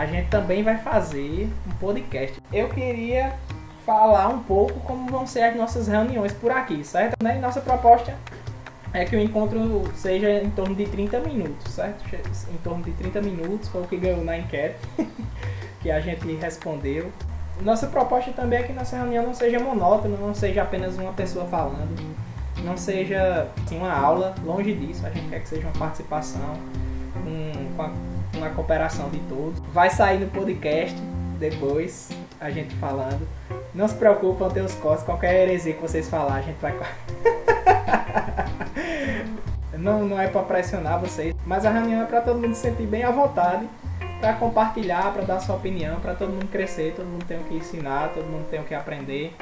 a gente também vai fazer um podcast. Eu queria falar um pouco como vão ser as nossas reuniões por aqui, certo? Né? Nossa proposta é que o encontro seja em torno de 30 minutos, certo? Em torno de 30 minutos, foi o que ganhou na enquete, que a gente respondeu. Nossa proposta também é que nossa reunião não seja monótona, não seja apenas uma pessoa falando, não seja assim, uma aula, longe disso, a gente quer que seja uma participação, um, com a, uma cooperação de todos. Vai sair no podcast depois, a gente falando. Não se preocupe, vão ter os cortes, qualquer heresia que vocês falar, a gente vai. não, não é para pressionar vocês, mas a reunião é para todo mundo se sentir bem à vontade, para compartilhar, para dar sua opinião, para todo mundo crescer, todo mundo tem o que ensinar, todo mundo tem o que aprender,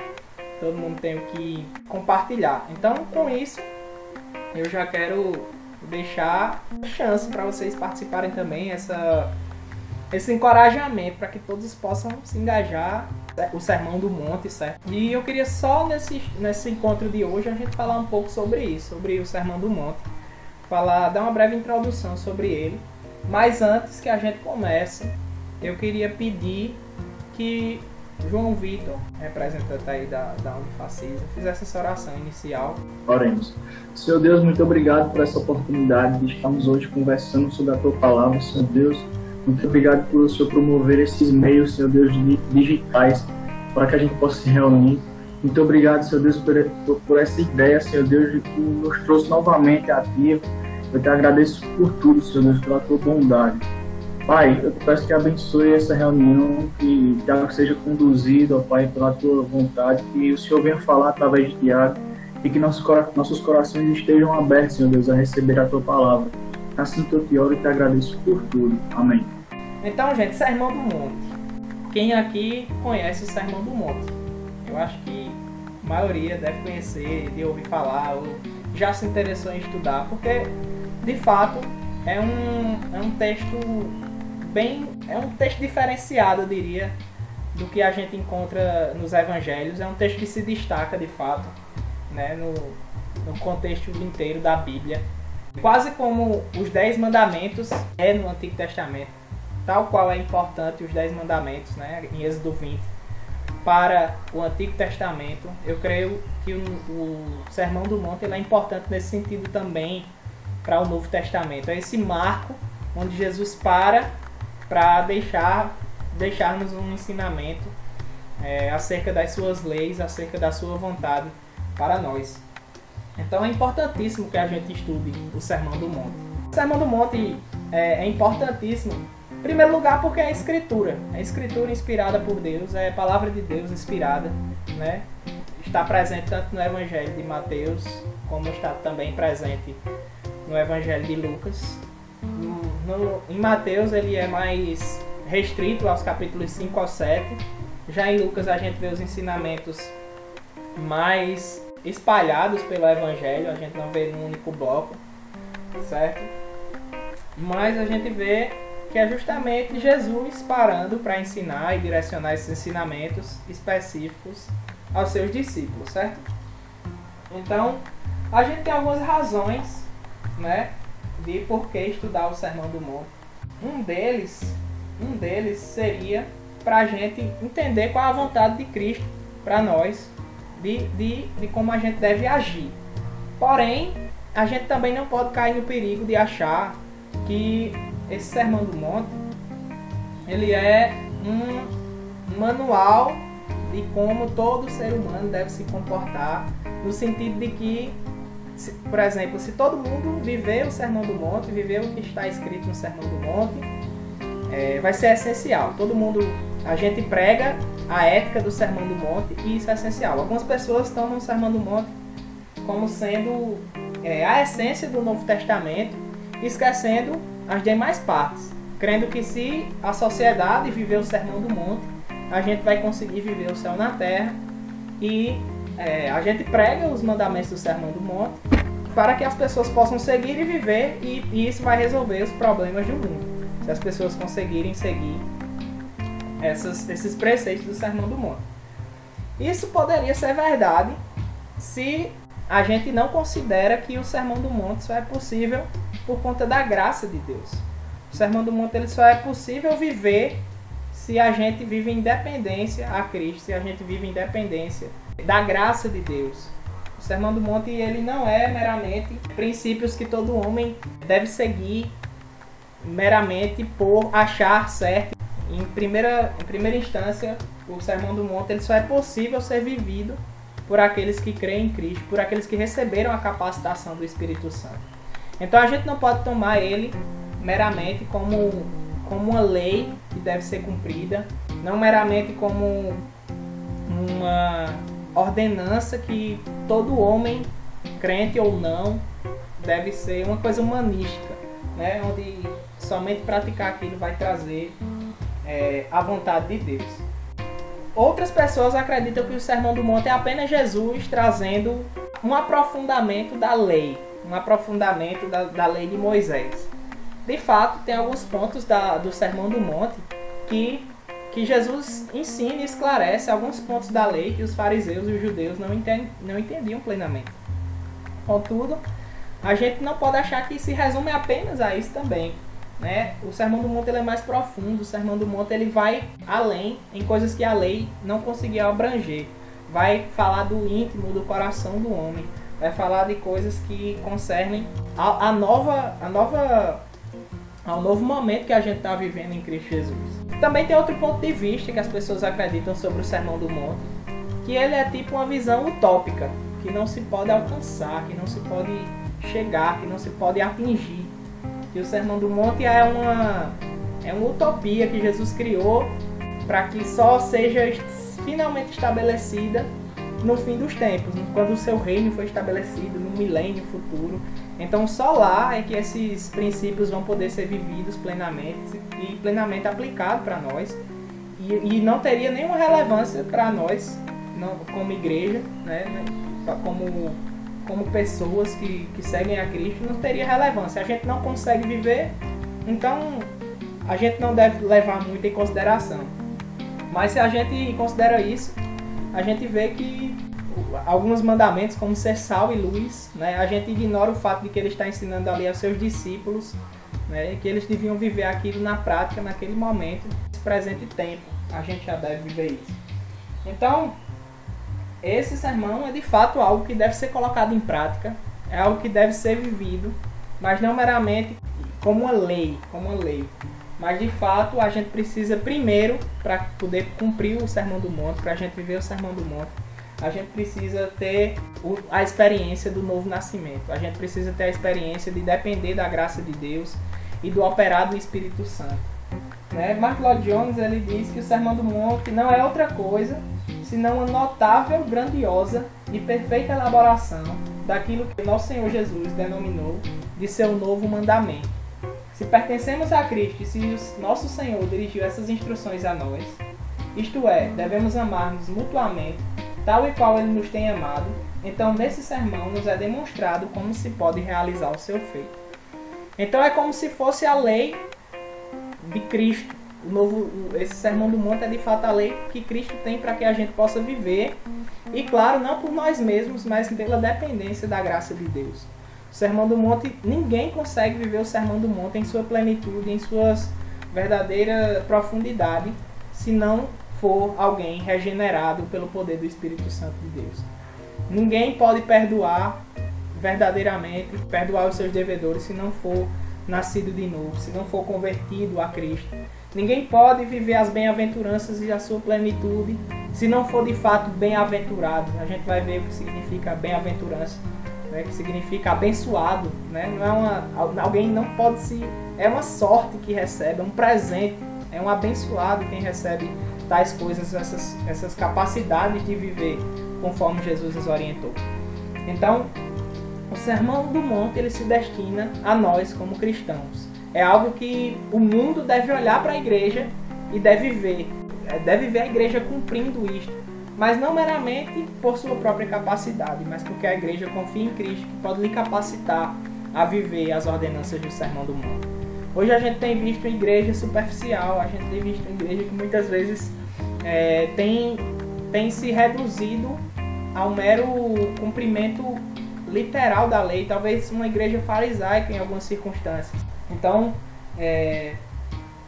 todo mundo tem o que compartilhar. Então, com isso, eu já quero deixar chance para vocês participarem também essa esse encorajamento para que todos possam se engajar o Sermão do Monte, certo? E eu queria só nesse, nesse encontro de hoje a gente falar um pouco sobre isso, sobre o Sermão do Monte falar, dar uma breve introdução sobre ele. Mas antes que a gente comece, eu queria pedir que João Vitor, representante aí da, da Unifacisa, fizesse essa oração inicial. Oremos. Senhor Deus, muito obrigado por essa oportunidade de estarmos hoje conversando sobre a Tua Palavra. Senhor Deus, muito obrigado por o Senhor promover esses meios, Senhor Deus, digitais, para que a gente possa se reunir. Muito obrigado, Senhor Deus, por, por, essa ideia, Senhor Deus, de que nos trouxe novamente a Ti, eu te agradeço por tudo, Senhor Deus, pela tua bondade. Pai, eu te peço que abençoe essa reunião, que ela seja conduzida, ó Pai, pela tua vontade, que o Senhor venha falar através de Tiago e que nossos, nossos corações estejam abertos, Senhor Deus, a receber a tua palavra. Assim que eu te oro e te agradeço por tudo. Amém. Então, gente, Sermão do Monte. Quem aqui conhece o Sermão do Monte? Eu acho que a maioria deve conhecer, de ouvir falar, ou já se interessou em estudar, porque de fato, é um, é um texto bem. É um texto diferenciado, eu diria, do que a gente encontra nos evangelhos. É um texto que se destaca de fato né, no, no contexto inteiro da Bíblia. Quase como os Dez Mandamentos é no Antigo Testamento, tal qual é importante os Dez Mandamentos, né, em Êxodo 20, para o Antigo Testamento, eu creio que o, o Sermão do Monte é importante nesse sentido também para o Novo Testamento. É esse marco onde Jesus para para deixar deixar-nos um ensinamento é, acerca das suas leis, acerca da sua vontade para nós. Então é importantíssimo que a gente estude o Sermão do Monte. O Sermão do Monte é, é importantíssimo, em primeiro lugar, porque é a Escritura. É a Escritura inspirada por Deus, é a palavra de Deus inspirada, né? Está presente tanto no Evangelho de Mateus, como está também presente no Evangelho de Lucas. No, em Mateus ele é mais restrito aos capítulos 5 ao 7. Já em Lucas a gente vê os ensinamentos mais espalhados pelo Evangelho, a gente não vê num único bloco, certo? Mas a gente vê que é justamente Jesus parando para ensinar e direcionar esses ensinamentos específicos aos seus discípulos, certo? Então, a gente tem algumas razões né, de por que estudar o Sermão do Monte. Um deles, um deles seria para a gente entender qual é a vontade de Cristo para nós, de, de, de como a gente deve agir. Porém, a gente também não pode cair no perigo de achar que esse Sermão do Monte ele é um manual de como todo ser humano deve se comportar, no sentido de que se, por exemplo, se todo mundo viver o Sermão do Monte, viver o que está escrito no Sermão do Monte, é, vai ser essencial. Todo mundo, a gente prega a ética do Sermão do Monte e isso é essencial. Algumas pessoas estão no Sermão do Monte como sendo é, a essência do Novo Testamento, esquecendo as demais partes, crendo que se a sociedade viver o Sermão do Monte, a gente vai conseguir viver o céu na terra e é, a gente prega os mandamentos do Sermão do Monte para que as pessoas possam seguir e viver e, e isso vai resolver os problemas do mundo. Se as pessoas conseguirem seguir essas, esses preceitos do Sermão do Monte. Isso poderia ser verdade se a gente não considera que o Sermão do Monte só é possível por conta da graça de Deus. O Sermão do Monte ele só é possível viver se a gente vive em dependência a Cristo, se a gente vive em dependência da graça de Deus. O Sermão do Monte ele não é meramente princípios que todo homem deve seguir meramente por achar certo. Em primeira, em primeira instância, o Sermão do Monte ele só é possível ser vivido por aqueles que creem em Cristo, por aqueles que receberam a capacitação do Espírito Santo. Então a gente não pode tomar ele meramente como, como uma lei que deve ser cumprida, não meramente como uma ordenança que todo homem, crente ou não, deve ser uma coisa humanística, né? onde somente praticar aquilo vai trazer é, a vontade de Deus. Outras pessoas acreditam que o Sermão do Monte é apenas Jesus trazendo um aprofundamento da lei, um aprofundamento da, da lei de Moisés. De fato, tem alguns pontos da, do Sermão do Monte que, que Jesus ensina e esclarece alguns pontos da lei que os fariseus e os judeus não, não entendiam plenamente. Contudo, a gente não pode achar que se resume apenas a isso também. Né? O Sermão do Monte ele é mais profundo, o Sermão do Monte ele vai além em coisas que a lei não conseguia abranger. Vai falar do íntimo, do coração do homem, vai falar de coisas que concernem a, a nova, a nova, ao novo momento que a gente está vivendo em Cristo Jesus. Também tem outro ponto de vista que as pessoas acreditam sobre o Sermão do Monte, que ele é tipo uma visão utópica, que não se pode alcançar, que não se pode chegar, que não se pode atingir. Que o Sermão do Monte é uma, é uma utopia que Jesus criou para que só seja finalmente estabelecida no fim dos tempos, quando o seu reino foi estabelecido no milênio futuro. Então só lá é que esses princípios vão poder ser vividos plenamente e plenamente aplicados para nós. E, e, não teria nenhuma relevância para nós, não, como igreja, né, como como pessoas que, que seguem a Cristo não teria relevância. A gente não consegue viver, então a gente não deve levar muito em consideração. Mas se a gente considera isso, a gente vê que alguns mandamentos, como ser sal e luz, né, a gente ignora o fato de que ele está ensinando ali aos seus discípulos né, que eles deviam viver aquilo na prática, naquele momento, nesse presente tempo. A gente já deve viver isso. Então, esse sermão é de fato algo que deve ser colocado em prática, é algo que deve ser vivido, mas não meramente como uma lei, como uma lei. Mas de fato a gente precisa primeiro, para poder cumprir o Sermão do Monte, para a gente viver o Sermão do Monte, a gente precisa ter a experiência do novo nascimento. A gente precisa ter a experiência de depender da graça de Deus e do operar do Espírito Santo. Né? Mark Lloyd Jones ele diz que o Sermão do Monte não é outra coisa senão uma notável, grandiosa e perfeita elaboração daquilo que nosso Senhor Jesus denominou de seu novo mandamento. Se pertencemos a Cristo e se o nosso Senhor dirigiu essas instruções a nós, isto é, devemos amar-nos mutuamente, tal e qual Ele nos tem amado, então nesse sermão nos é demonstrado como se pode realizar o seu feito. Então é como se fosse a lei de Cristo o novo, esse sermão do monte é de fato a lei que Cristo tem para que a gente possa viver. E claro, não por nós mesmos, mas pela dependência da graça de Deus. O sermão do monte, ninguém consegue viver o sermão do monte em sua plenitude, em suas verdadeira profundidade, se não for alguém regenerado pelo poder do Espírito Santo de Deus. Ninguém pode perdoar verdadeiramente, perdoar os seus devedores se não for nascido de novo, se não for convertido a Cristo Ninguém pode viver as bem-aventuranças e a sua plenitude se não for de fato bem-aventurado. A gente vai ver o que significa bem-aventurança, né? que significa abençoado. Né? Não é uma, alguém não pode se. É uma sorte que recebe, é um presente, é um abençoado quem recebe tais coisas, essas, essas capacidades de viver conforme Jesus nos orientou. Então, o Sermão do Monte ele se destina a nós como cristãos é algo que o mundo deve olhar para a igreja e deve ver. É, deve ver a igreja cumprindo isto. Mas não meramente por sua própria capacidade, mas porque a igreja confia em Cristo que pode lhe capacitar a viver as ordenanças do Sermão do Mundo. Hoje a gente tem visto igreja superficial, a gente tem visto igreja que muitas vezes é, tem, tem se reduzido ao mero cumprimento literal da lei, talvez uma igreja farisaica em algumas circunstâncias. Então, é,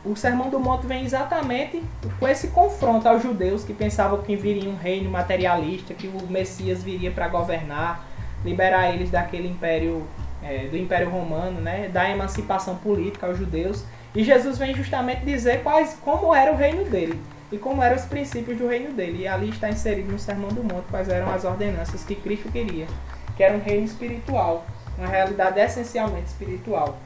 o Sermão do Monte vem exatamente com esse confronto aos judeus que pensavam que viria um reino materialista, que o Messias viria para governar, liberar eles daquele império, é, do Império Romano, né, da emancipação política aos judeus. E Jesus vem justamente dizer quais, como era o reino dele e como eram os princípios do reino dele. E ali está inserido no Sermão do Monte quais eram as ordenanças que Cristo queria, que era um reino espiritual, uma realidade essencialmente espiritual.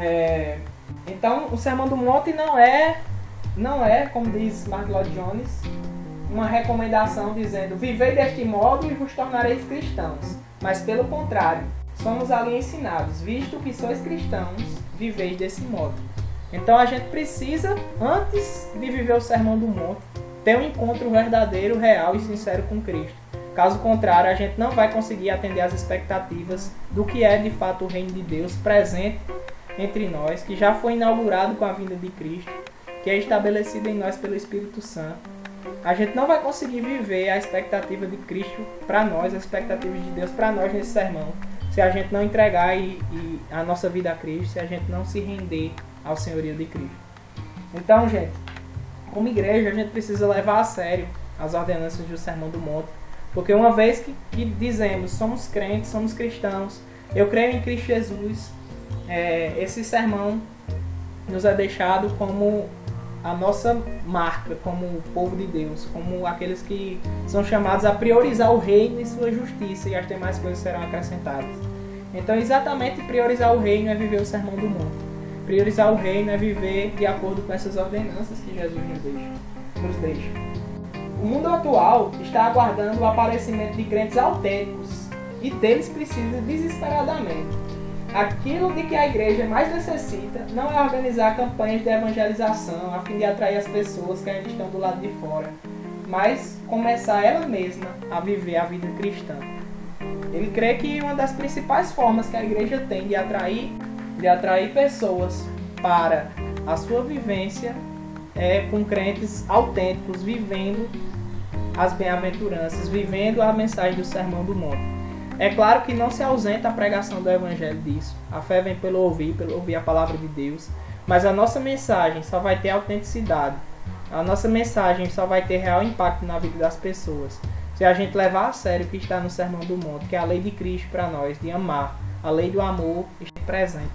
É, então, o Sermão do Monte não é, não é, como diz Mark Lloyd Jones, uma recomendação dizendo: vivei deste modo e vos tornareis cristãos. Mas pelo contrário, somos ali ensinados, visto que sois cristãos, viveis desse modo. Então a gente precisa, antes de viver o Sermão do Monte, ter um encontro verdadeiro, real e sincero com Cristo. Caso contrário, a gente não vai conseguir atender às expectativas do que é de fato o reino de Deus presente entre nós, que já foi inaugurado com a vinda de Cristo, que é estabelecido em nós pelo Espírito Santo. A gente não vai conseguir viver a expectativa de Cristo para nós, a expectativa de Deus para nós nesse sermão, se a gente não entregar e, e a nossa vida a Cristo, se a gente não se render ao senhorio de Cristo. Então, gente, como igreja, a gente precisa levar a sério as ordenanças do Sermão do Monte, porque uma vez que, que dizemos somos crentes, somos cristãos, eu creio em Cristo Jesus, é, esse sermão nos é deixado como a nossa marca, como o povo de Deus, como aqueles que são chamados a priorizar o reino e sua justiça, e as demais coisas serão acrescentadas. Então, exatamente priorizar o reino é viver o sermão do mundo. Priorizar o reino é viver de acordo com essas ordenanças que Jesus nos deixa. Nos deixa. O mundo atual está aguardando o aparecimento de crentes autênticos e deles precisa desesperadamente Aquilo de que a igreja mais necessita não é organizar campanhas de evangelização a fim de atrair as pessoas que ainda estão do lado de fora, mas começar ela mesma a viver a vida cristã. Ele crê que uma das principais formas que a igreja tem de atrair, de atrair pessoas para a sua vivência é com crentes autênticos vivendo as bem-aventuranças, vivendo a mensagem do Sermão do Monte. É claro que não se ausenta a pregação do evangelho disso. A fé vem pelo ouvir, pelo ouvir a palavra de Deus. Mas a nossa mensagem só vai ter autenticidade. A nossa mensagem só vai ter real impacto na vida das pessoas se a gente levar a sério o que está no Sermão do Monte, que é a lei de Cristo para nós, de amar. A lei do amor está presente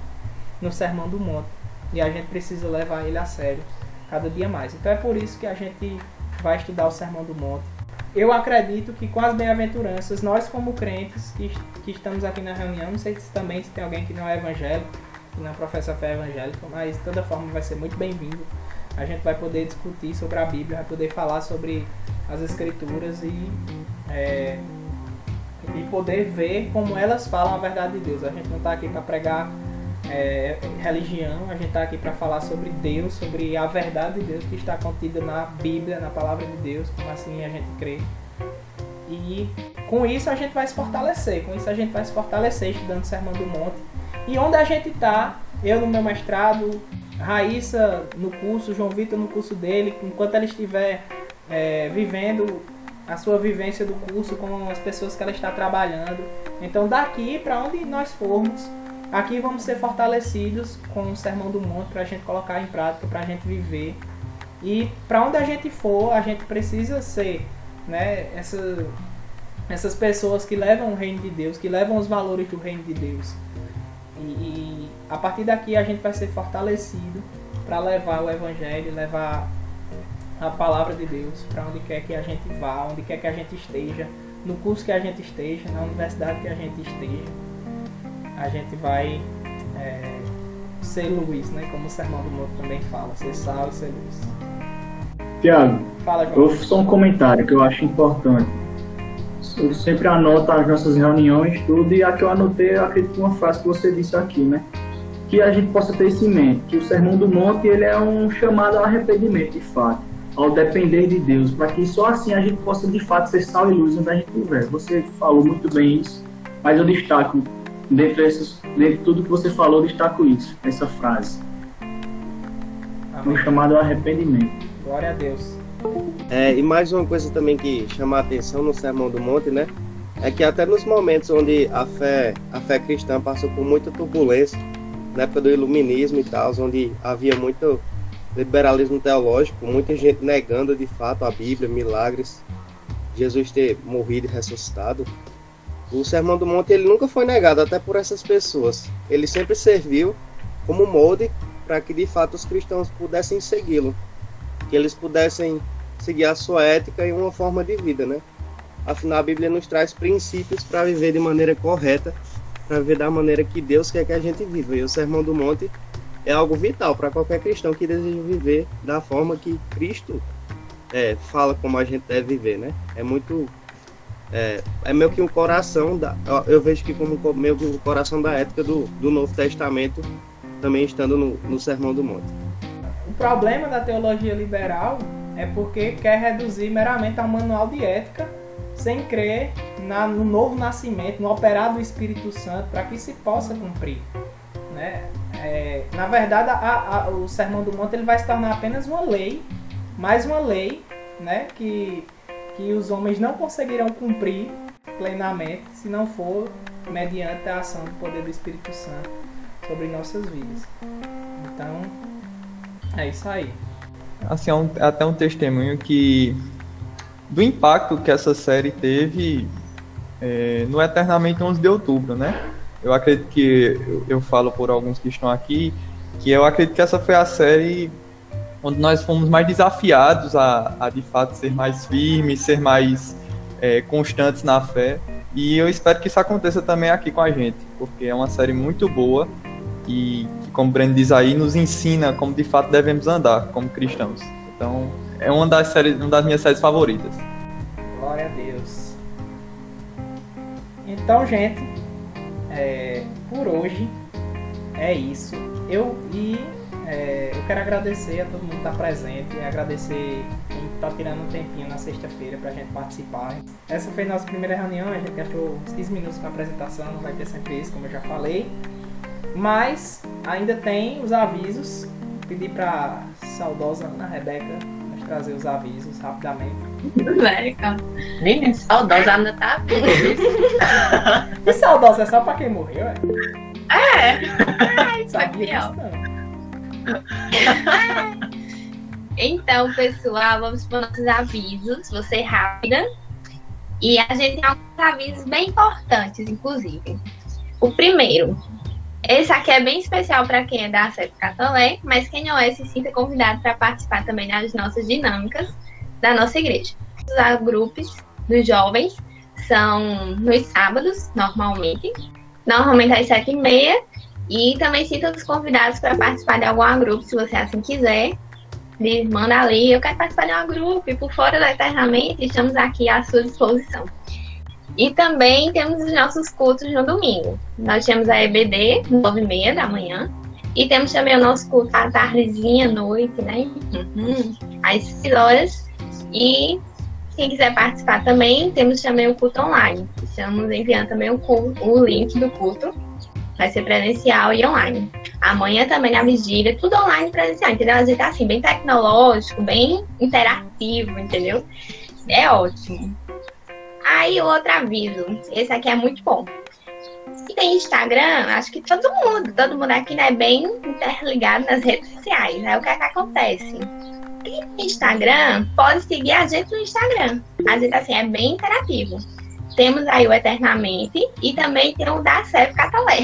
no Sermão do Monte. E a gente precisa levar ele a sério cada dia mais. Então é por isso que a gente vai estudar o Sermão do Monte eu acredito que com as bem-aventuranças, nós como crentes que, que estamos aqui na reunião, não sei se também se tem alguém que não é evangélico, que não professa fé evangélica, mas de toda forma vai ser muito bem-vindo. A gente vai poder discutir sobre a Bíblia, vai poder falar sobre as Escrituras e, é, e poder ver como elas falam a verdade de Deus. A gente não está aqui para pregar é, religião, a gente está aqui para falar sobre Deus, sobre a verdade de Deus que está contida na Bíblia, na palavra de Deus, como assim a gente crê. E com isso a gente vai se fortalecer, com isso a gente vai se fortalecer estudando o Sermão do Monte. E onde a gente está, eu no meu mestrado, Raíssa no curso, João Vitor no curso dele, enquanto ela estiver é, vivendo a sua vivência do curso com as pessoas que ela está trabalhando. Então daqui para onde nós formos, Aqui vamos ser fortalecidos com o Sermão do Monte para a gente colocar em prática, para a gente viver. E para onde a gente for, a gente precisa ser né, essa, essas pessoas que levam o reino de Deus, que levam os valores do reino de Deus. E, e a partir daqui a gente vai ser fortalecido para levar o Evangelho, levar a palavra de Deus para onde quer que a gente vá, onde quer que a gente esteja, no curso que a gente esteja, na universidade que a gente esteja a gente vai é, ser luz, né? Como o Sermão do Monte também fala, ser sal e ser luz. Tiago, eu só um comentário que eu acho importante. Eu sempre anoto as nossas reuniões, tudo, e aqui eu anotei, eu acredito, uma frase que você disse aqui, né? Que a gente possa ter isso em mente, que o Sermão do Monte ele é um chamado ao arrependimento, de fato, ao depender de Deus, para que só assim a gente possa, de fato, ser sal e luz onde a gente estiver. Você falou muito bem isso, mas eu destaco Dentro, desses, dentro de tudo que você falou, destaco isso, essa frase. Amém. Um chamado ao arrependimento. Glória a Deus. É, e mais uma coisa também que chama a atenção no Sermão do Monte, né? É que até nos momentos onde a fé, a fé cristã passou por muita turbulência, na época do iluminismo e tal, onde havia muito liberalismo teológico, muita gente negando de fato a Bíblia, milagres, Jesus ter morrido e ressuscitado. O Sermão do Monte ele nunca foi negado até por essas pessoas. Ele sempre serviu como molde para que de fato os cristãos pudessem segui-lo, que eles pudessem seguir a sua ética e uma forma de vida, né? Afinal, a Bíblia nos traz princípios para viver de maneira correta, para viver da maneira que Deus quer que a gente viva. E o Sermão do Monte é algo vital para qualquer cristão que deseja viver da forma que Cristo é, fala como a gente deve viver, né? É muito é, é meio que um coração da, eu vejo que como meio que um coração da ética do, do Novo Testamento também estando no, no Sermão do Monte. O problema da teologia liberal é porque quer reduzir meramente ao manual de ética sem crer na, no novo nascimento, no operar do Espírito Santo para que se possa cumprir. Né? É, na verdade, a, a, o Sermão do Monte ele vai se tornar apenas uma lei, mais uma lei né, que, que os homens não conseguirão cumprir plenamente se não for mediante a ação do poder do Espírito Santo sobre nossas vidas. Então, é isso aí. Assim, é um, até um testemunho que do impacto que essa série teve é, no Eternamente 11 de Outubro, né? Eu acredito que eu, eu falo por alguns que estão aqui que eu acredito que essa foi a série onde nós fomos mais desafiados a, a de fato ser mais firmes, ser mais é, constantes na fé. E eu espero que isso aconteça também aqui com a gente, porque é uma série muito boa e que, como Breno diz aí, nos ensina como de fato devemos andar como cristãos. Então, é uma das, séries, uma das minhas séries favoritas. Glória a Deus. Então, gente, é, por hoje é isso. Eu e é, eu quero agradecer a todo mundo que está presente, agradecer quem está tirando um tempinho na sexta-feira para a gente participar. Essa foi a nossa primeira reunião, a gente gastou uns 15 minutos com a apresentação, não vai ter sempre isso, como eu já falei. Mas ainda tem os avisos. Pedi para saudosa Ana Rebeca nos trazer os avisos rapidamente. Rebeca. Menina, saudosa ainda tá E saudosa é só para quem morreu, é? É. Ai, Sabia disso não. Então, pessoal, vamos para nossos avisos. Vou ser rápida. E a gente tem alguns avisos bem importantes, inclusive. O primeiro, esse aqui é bem especial para quem é da CEP Catolé, mas quem não é, se sinta convidado para participar também das nossas dinâmicas da nossa igreja. Os grupos dos jovens são nos sábados, normalmente. Normalmente às sete e meia e também sinta os convidados para participar de algum grupo, se você assim quiser. Diz, manda ali, eu quero participar de um grupo e por fora da Eternamente, estamos aqui à sua disposição. E também temos os nossos cultos no domingo. Nós temos a EBD, 9 e meia da manhã. E temos também o nosso culto à tardezinha, à noite, né? Uhum. Às 6 horas. E quem quiser participar também, temos também o culto online. Estamos enviando também o, culto, o link do culto Vai ser presencial e online. Amanhã também na vigília, tudo online presencial, entendeu? A gente tá assim, bem tecnológico, bem interativo, entendeu? É ótimo. Aí, outro aviso. Esse aqui é muito bom. Se tem Instagram, acho que todo mundo, todo mundo aqui é né, bem interligado nas redes sociais. Aí o que é que acontece? Quem tem Instagram pode seguir a gente no Instagram. A gente assim é bem interativo. Temos aí o Eternamente e também tem o da Sef Catalé.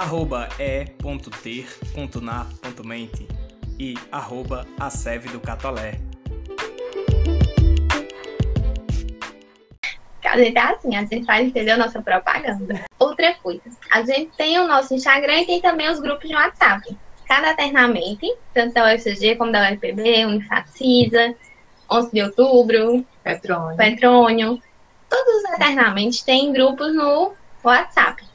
Arroba e.ter.na.mente e arroba a seve do Catolé. A gente é assim, a gente faz, entendeu? Nossa propaganda. Outra coisa, a gente tem o nosso Instagram e tem também os grupos de WhatsApp. Cada eternamente, tanto da UFCG como da UFPB, Unifacisa, 11 de outubro, Petrônio. Petrônio. Todos eternamente têm grupos no WhatsApp.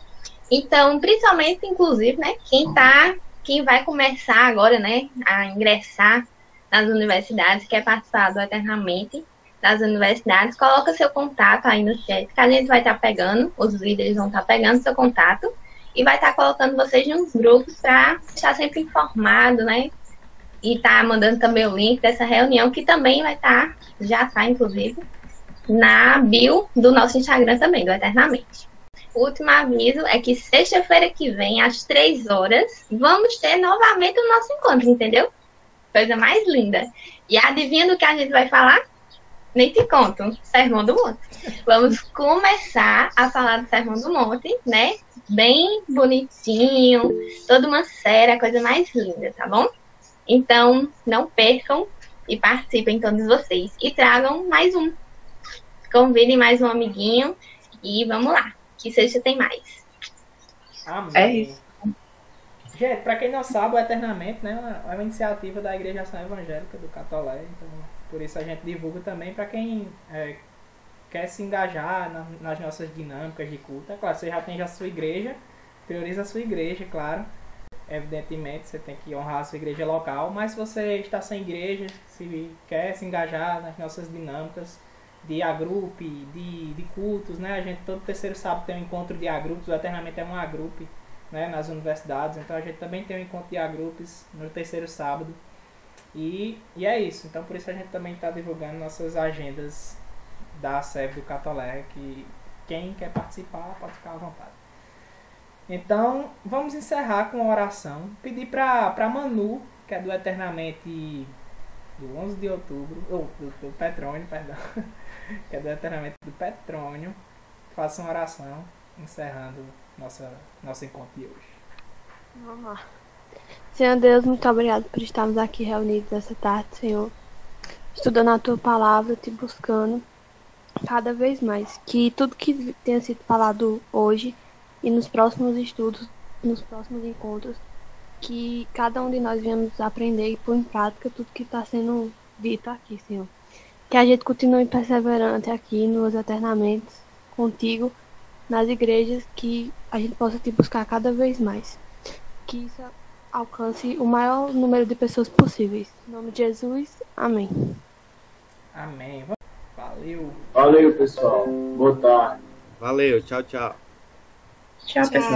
Então, principalmente, inclusive, né, quem tá, quem vai começar agora, né, a ingressar nas universidades, quer participar do Eternamente das universidades, coloca seu contato aí no chat, que a gente vai estar tá pegando, os líderes vão estar tá pegando seu contato e vai estar tá colocando vocês nos grupos para estar sempre informado, né? E tá mandando também o link dessa reunião, que também vai estar, tá, já está, inclusive, na bio do nosso Instagram também, do Eternamente. Último aviso é que sexta-feira que vem, às três horas, vamos ter novamente o nosso encontro, entendeu? Coisa mais linda. E adivinha do que a gente vai falar? Nem te conto. Sermão do Monte. Vamos começar a falar do Sermão do Monte, né? Bem bonitinho, toda uma série, coisa mais linda, tá bom? Então, não percam e participem todos vocês. E tragam mais um. Convidem mais um amiguinho e vamos lá. Que sexta tem mais. Amém. É isso. Gente, pra quem não sabe, o Eternamente né, é uma- é uma iniciativa da Igreja Ação Evangélica do Catolé. Então, por isso a gente divulga também para quem é, quer se engajar na- nas nossas dinâmicas de culto. É claro, você já tem já a sua igreja, prioriza a sua igreja, claro. Evidentemente, você tem que honrar a sua igreja local, mas se você está sem igreja, se quer se engajar nas nossas dinâmicas de agrupe, de, de cultos, né? A gente todo terceiro sábado tem um encontro de agrupes, Eternamente é um agrupe né, nas universidades, então a gente também tem um encontro de agrupes no terceiro sábado. E, e é isso, então por isso a gente também está divulgando nossas agendas da SEV do Catolé, que quem quer participar pode ficar à vontade. Então, vamos encerrar com uma oração. Pedir para Manu, que é do Eternamente do 11 de outubro, ou do, do Petrônio, perdão, que é do Eternamente do Petrônio, faça uma oração encerrando nossa, nosso encontro de hoje. Vamos lá. Senhor Deus, muito obrigado por estarmos aqui reunidos essa tarde, Senhor. Estudando a tua palavra, te buscando cada vez mais. Que tudo que tenha sido falado hoje e nos próximos estudos, nos próximos encontros, que cada um de nós venhamos aprender e pôr em prática tudo que está sendo dito aqui, Senhor. Que a gente continue perseverante aqui nos eternamente contigo, nas igrejas, que a gente possa te buscar cada vez mais. Que isso alcance o maior número de pessoas possíveis. Em nome de Jesus, amém. Amém. Valeu. Valeu, pessoal. Boa tarde. Valeu, tchau, tchau. Tchau, pessoal.